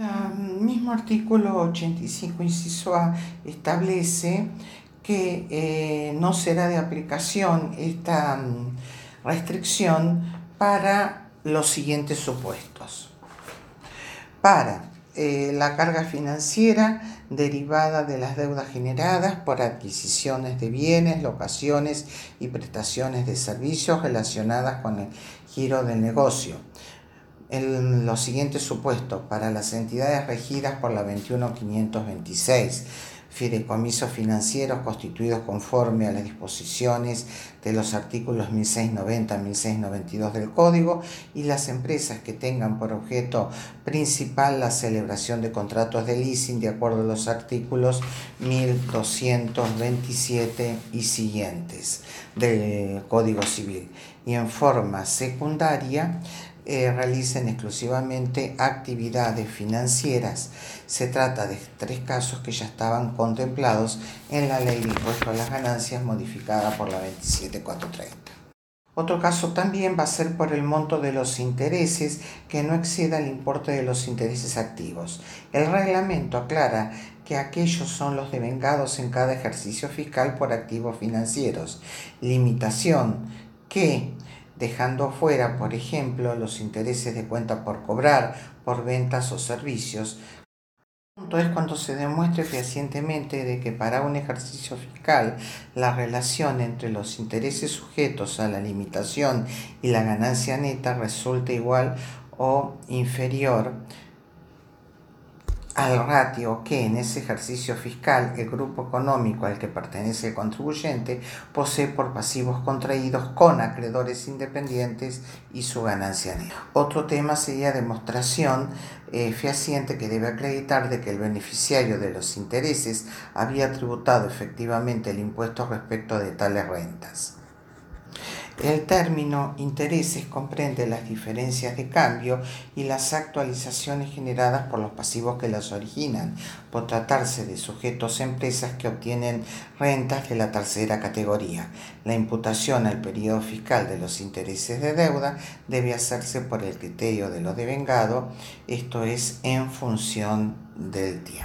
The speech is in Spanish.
El mismo artículo 85, inciso A, establece que eh, no será de aplicación esta mm, restricción para los siguientes supuestos. Para eh, la carga financiera derivada de las deudas generadas por adquisiciones de bienes, locaciones y prestaciones de servicios relacionadas con el giro del negocio en los siguientes supuestos para las entidades regidas por la 21526, fideicomisos financieros constituidos conforme a las disposiciones de los artículos 1690 1692 del Código y las empresas que tengan por objeto principal la celebración de contratos de leasing de acuerdo a los artículos 1227 y siguientes del Código Civil. Y en forma secundaria eh, realicen exclusivamente actividades financieras. Se trata de tres casos que ya estaban contemplados en la ley de impuesto a las ganancias modificada por la 27430. Otro caso también va a ser por el monto de los intereses que no exceda el importe de los intereses activos. El reglamento aclara que aquellos son los devengados en cada ejercicio fiscal por activos financieros, limitación que dejando fuera, por ejemplo, los intereses de cuenta por cobrar por ventas o servicios. punto es cuando se demuestre fehacientemente de que para un ejercicio fiscal la relación entre los intereses sujetos a la limitación y la ganancia neta resulta igual o inferior al ratio que en ese ejercicio fiscal el grupo económico al que pertenece el contribuyente posee por pasivos contraídos con acreedores independientes y su ganancia neta. Otro tema sería demostración eh, fehaciente que debe acreditar de que el beneficiario de los intereses había tributado efectivamente el impuesto respecto de tales rentas. El término intereses comprende las diferencias de cambio y las actualizaciones generadas por los pasivos que las originan, por tratarse de sujetos empresas que obtienen rentas de la tercera categoría. La imputación al periodo fiscal de los intereses de deuda debe hacerse por el criterio de lo devengado, esto es en función del tiempo.